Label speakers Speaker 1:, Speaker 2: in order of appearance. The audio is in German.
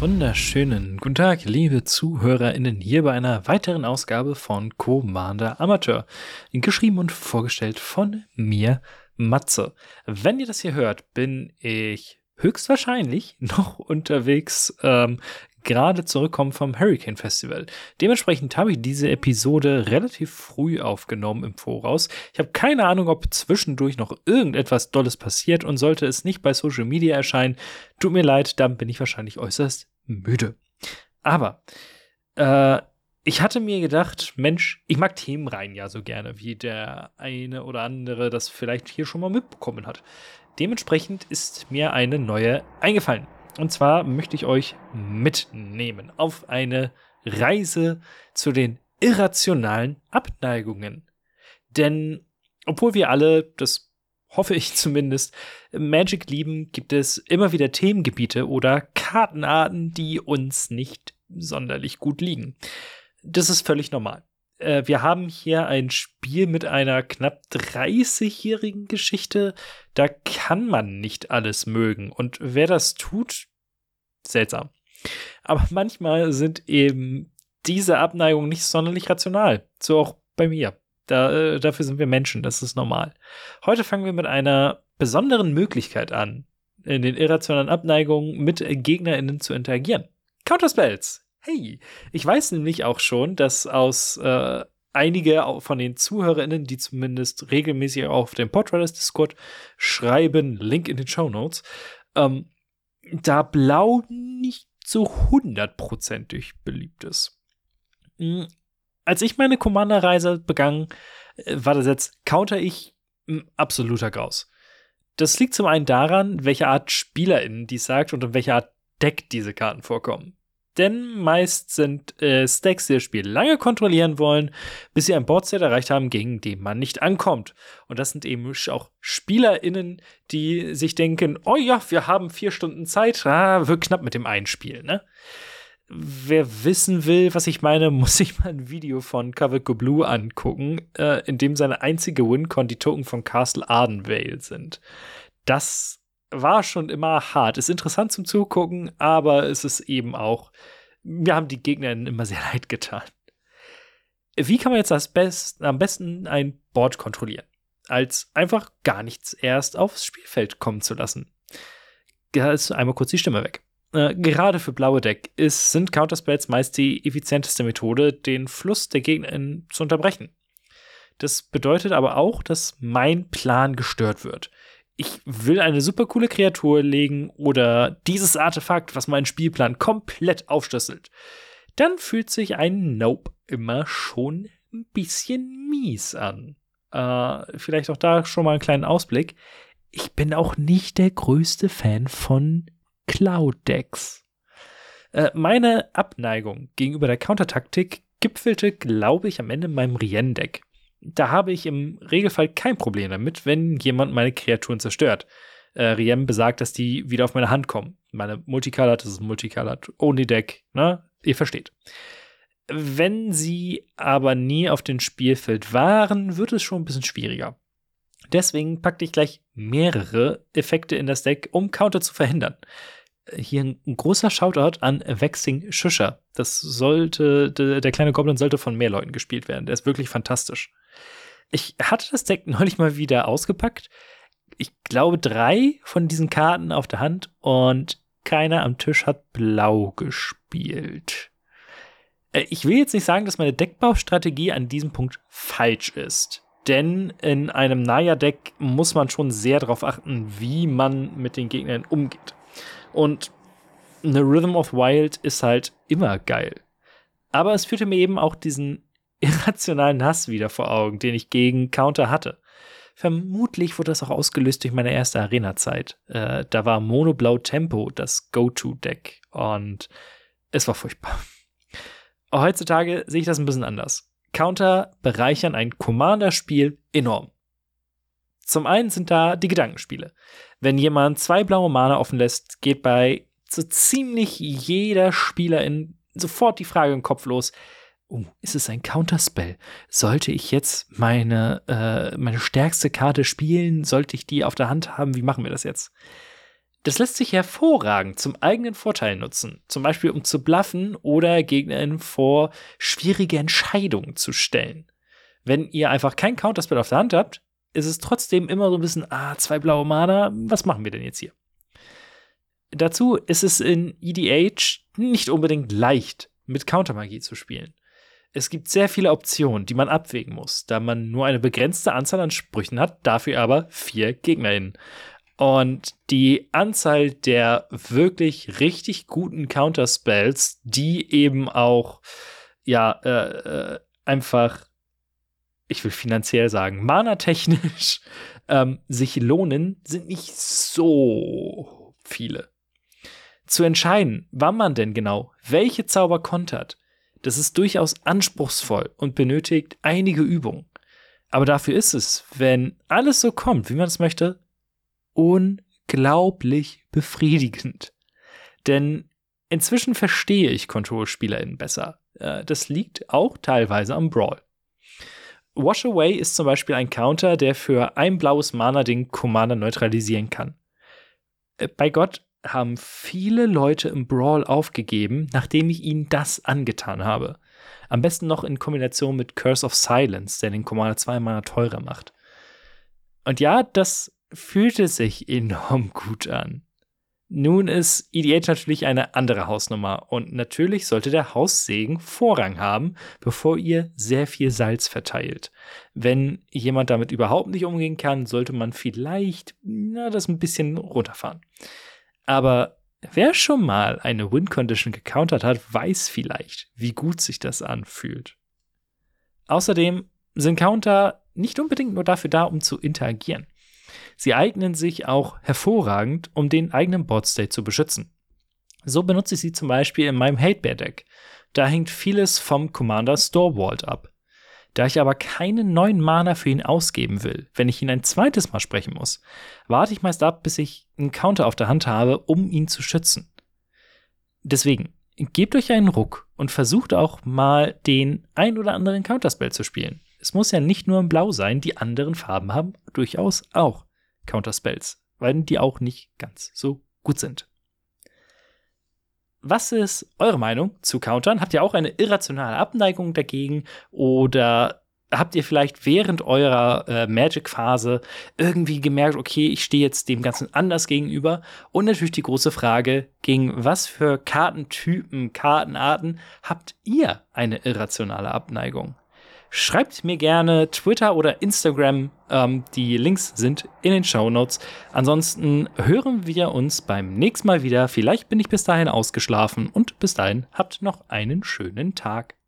Speaker 1: Wunderschönen guten Tag, liebe ZuhörerInnen, hier bei einer weiteren Ausgabe von Commander Amateur. Geschrieben und vorgestellt von mir, Matze. Wenn ihr das hier hört, bin ich höchstwahrscheinlich noch unterwegs, ähm, gerade zurückkommen vom Hurricane Festival. Dementsprechend habe ich diese Episode relativ früh aufgenommen im Voraus. Ich habe keine Ahnung, ob zwischendurch noch irgendetwas Dolles passiert und sollte es nicht bei Social Media erscheinen, tut mir leid, dann bin ich wahrscheinlich äußerst müde. Aber äh, ich hatte mir gedacht, Mensch, ich mag Themenreihen ja so gerne, wie der eine oder andere das vielleicht hier schon mal mitbekommen hat. Dementsprechend ist mir eine neue eingefallen. Und zwar möchte ich euch mitnehmen auf eine Reise zu den irrationalen Abneigungen. Denn obwohl wir alle, das hoffe ich zumindest, Magic lieben, gibt es immer wieder Themengebiete oder Kartenarten, die uns nicht sonderlich gut liegen. Das ist völlig normal. Äh, wir haben hier ein Spiel mit einer knapp 30-jährigen Geschichte. Da kann man nicht alles mögen. Und wer das tut, seltsam. Aber manchmal sind eben diese Abneigungen nicht sonderlich rational. So auch bei mir. Da, äh, dafür sind wir Menschen, das ist normal. Heute fangen wir mit einer besonderen Möglichkeit an, in den irrationalen Abneigungen mit GegnerInnen zu interagieren. Counterspells. Hey, ich weiß nämlich auch schon, dass aus äh, einige von den ZuhörerInnen, die zumindest regelmäßig auf dem Podriders Discord schreiben, Link in den Show Notes, ähm, da Blau nicht so hundertprozentig beliebt ist. Als ich meine Commander-Reise begann, äh, war das jetzt counter ich absoluter Graus. Das liegt zum einen daran, welche Art SpielerInnen dies sagt und in welcher Art Deck diese Karten vorkommen denn meist sind äh, Stacks, die das Spiel lange kontrollieren wollen, bis sie ein Boardset erreicht haben, gegen den man nicht ankommt. Und das sind eben auch SpielerInnen, die sich denken, oh ja, wir haben vier Stunden Zeit, ah, wird knapp mit dem Einspiel, ne? Wer wissen will, was ich meine, muss sich mal ein Video von Go Blue angucken, äh, in dem seine einzige Wincon die Token von Castle Ardenvale sind. Das war schon immer hart. Ist interessant zum Zugucken, aber es ist eben auch, wir haben die Gegner immer sehr leid getan. Wie kann man jetzt das Best, am besten ein Board kontrollieren? Als einfach gar nichts erst aufs Spielfeld kommen zu lassen. Da ist einmal kurz die Stimme weg. Äh, gerade für blaue Deck ist, sind Counterspells meist die effizienteste Methode, den Fluss der Gegner zu unterbrechen. Das bedeutet aber auch, dass mein Plan gestört wird ich will eine super coole Kreatur legen oder dieses Artefakt, was meinen Spielplan komplett aufschlüsselt, dann fühlt sich ein Nope immer schon ein bisschen mies an. Äh, vielleicht auch da schon mal einen kleinen Ausblick. Ich bin auch nicht der größte Fan von Cloud-Decks. Äh, meine Abneigung gegenüber der Countertaktik gipfelte, glaube ich, am Ende in meinem Rien-Deck da habe ich im Regelfall kein Problem damit, wenn jemand meine Kreaturen zerstört. Äh, Riem besagt, dass die wieder auf meine Hand kommen. Meine Multicolored, das ist Multicolored Only Deck, ne? Ihr versteht. Wenn sie aber nie auf dem Spielfeld waren, wird es schon ein bisschen schwieriger. Deswegen packte ich gleich mehrere Effekte in das Deck, um Counter zu verhindern. Hier ein, großer Shoutout an Vexing Shusher. Das sollte, der, der kleine Goblin sollte von mehr Leuten gespielt werden. Der ist wirklich fantastisch. Ich hatte das Deck neulich mal wieder ausgepackt. Ich glaube, drei von diesen Karten auf der Hand und keiner am Tisch hat blau gespielt. Äh, ich will jetzt nicht sagen, dass meine Deckbaustrategie an diesem Punkt falsch ist. Denn in einem Naya-Deck muss man schon sehr darauf achten, wie man mit den Gegnern umgeht. Und eine Rhythm of Wild ist halt immer geil. Aber es führte mir eben auch diesen irrationalen Hass wieder vor Augen, den ich gegen Counter hatte. Vermutlich wurde das auch ausgelöst durch meine erste Arena-Zeit. Äh, da war Monoblau Tempo das Go-To-Deck und es war furchtbar. Heutzutage sehe ich das ein bisschen anders. Counter bereichern ein Commander-Spiel enorm. Zum einen sind da die Gedankenspiele. Wenn jemand zwei blaue Mana offen lässt, geht bei so ziemlich jeder Spielerin sofort die Frage im Kopf los, oh, ist es ein Counterspell? Sollte ich jetzt meine, äh, meine stärkste Karte spielen? Sollte ich die auf der Hand haben? Wie machen wir das jetzt? Das lässt sich hervorragend zum eigenen Vorteil nutzen. Zum Beispiel, um zu bluffen oder Gegnerinnen vor schwierige Entscheidungen zu stellen. Wenn ihr einfach kein Counterspell auf der Hand habt, ist es trotzdem immer so ein bisschen, ah, zwei blaue Mana, was machen wir denn jetzt hier? Dazu ist es in EDH nicht unbedingt leicht, mit Countermagie zu spielen. Es gibt sehr viele Optionen, die man abwägen muss, da man nur eine begrenzte Anzahl an Sprüchen hat, dafür aber vier GegnerInnen. Und die Anzahl der wirklich richtig guten Counterspells, die eben auch, ja, äh, äh, einfach, ich will finanziell sagen, mana-technisch ähm, sich lohnen, sind nicht so viele. Zu entscheiden, wann man denn genau welche Zauber kontert, das ist durchaus anspruchsvoll und benötigt einige Übungen. Aber dafür ist es, wenn alles so kommt, wie man es möchte, unglaublich befriedigend. Denn inzwischen verstehe ich Control-SpielerInnen besser. Äh, das liegt auch teilweise am Brawl. Wash Away ist zum Beispiel ein Counter, der für ein blaues Mana den Commander neutralisieren kann. Äh, bei Gott haben viele Leute im Brawl aufgegeben, nachdem ich ihnen das angetan habe. Am besten noch in Kombination mit Curse of Silence, der den Commander zweimal teurer macht. Und ja, das fühlte sich enorm gut an. Nun ist EDH natürlich eine andere Hausnummer und natürlich sollte der Haussegen Vorrang haben, bevor ihr sehr viel Salz verteilt. Wenn jemand damit überhaupt nicht umgehen kann, sollte man vielleicht na, das ein bisschen runterfahren. Aber wer schon mal eine Win-Condition gecountert hat, weiß vielleicht, wie gut sich das anfühlt. Außerdem sind Counter nicht unbedingt nur dafür da, um zu interagieren. Sie eignen sich auch hervorragend, um den eigenen Board-State zu beschützen. So benutze ich sie zum Beispiel in meinem Hate-Bear-Deck. Da hängt vieles vom Commander Storewald ab. Da ich aber keinen neuen Mana für ihn ausgeben will, wenn ich ihn ein zweites Mal sprechen muss, warte ich meist ab, bis ich einen Counter auf der Hand habe, um ihn zu schützen. Deswegen, gebt euch einen Ruck und versucht auch mal den ein oder anderen Counterspell zu spielen. Es muss ja nicht nur in Blau sein, die anderen Farben haben durchaus auch. Counterspells, weil die auch nicht ganz so gut sind. Was ist eure Meinung zu Countern? Habt ihr auch eine irrationale Abneigung dagegen oder habt ihr vielleicht während eurer äh, Magic-Phase irgendwie gemerkt, okay, ich stehe jetzt dem Ganzen anders gegenüber? Und natürlich die große Frage, gegen was für Kartentypen, Kartenarten habt ihr eine irrationale Abneigung? Schreibt mir gerne Twitter oder Instagram. Ähm, die Links sind in den Show Notes. Ansonsten hören wir uns beim nächsten Mal wieder. Vielleicht bin ich bis dahin ausgeschlafen und bis dahin habt noch einen schönen Tag.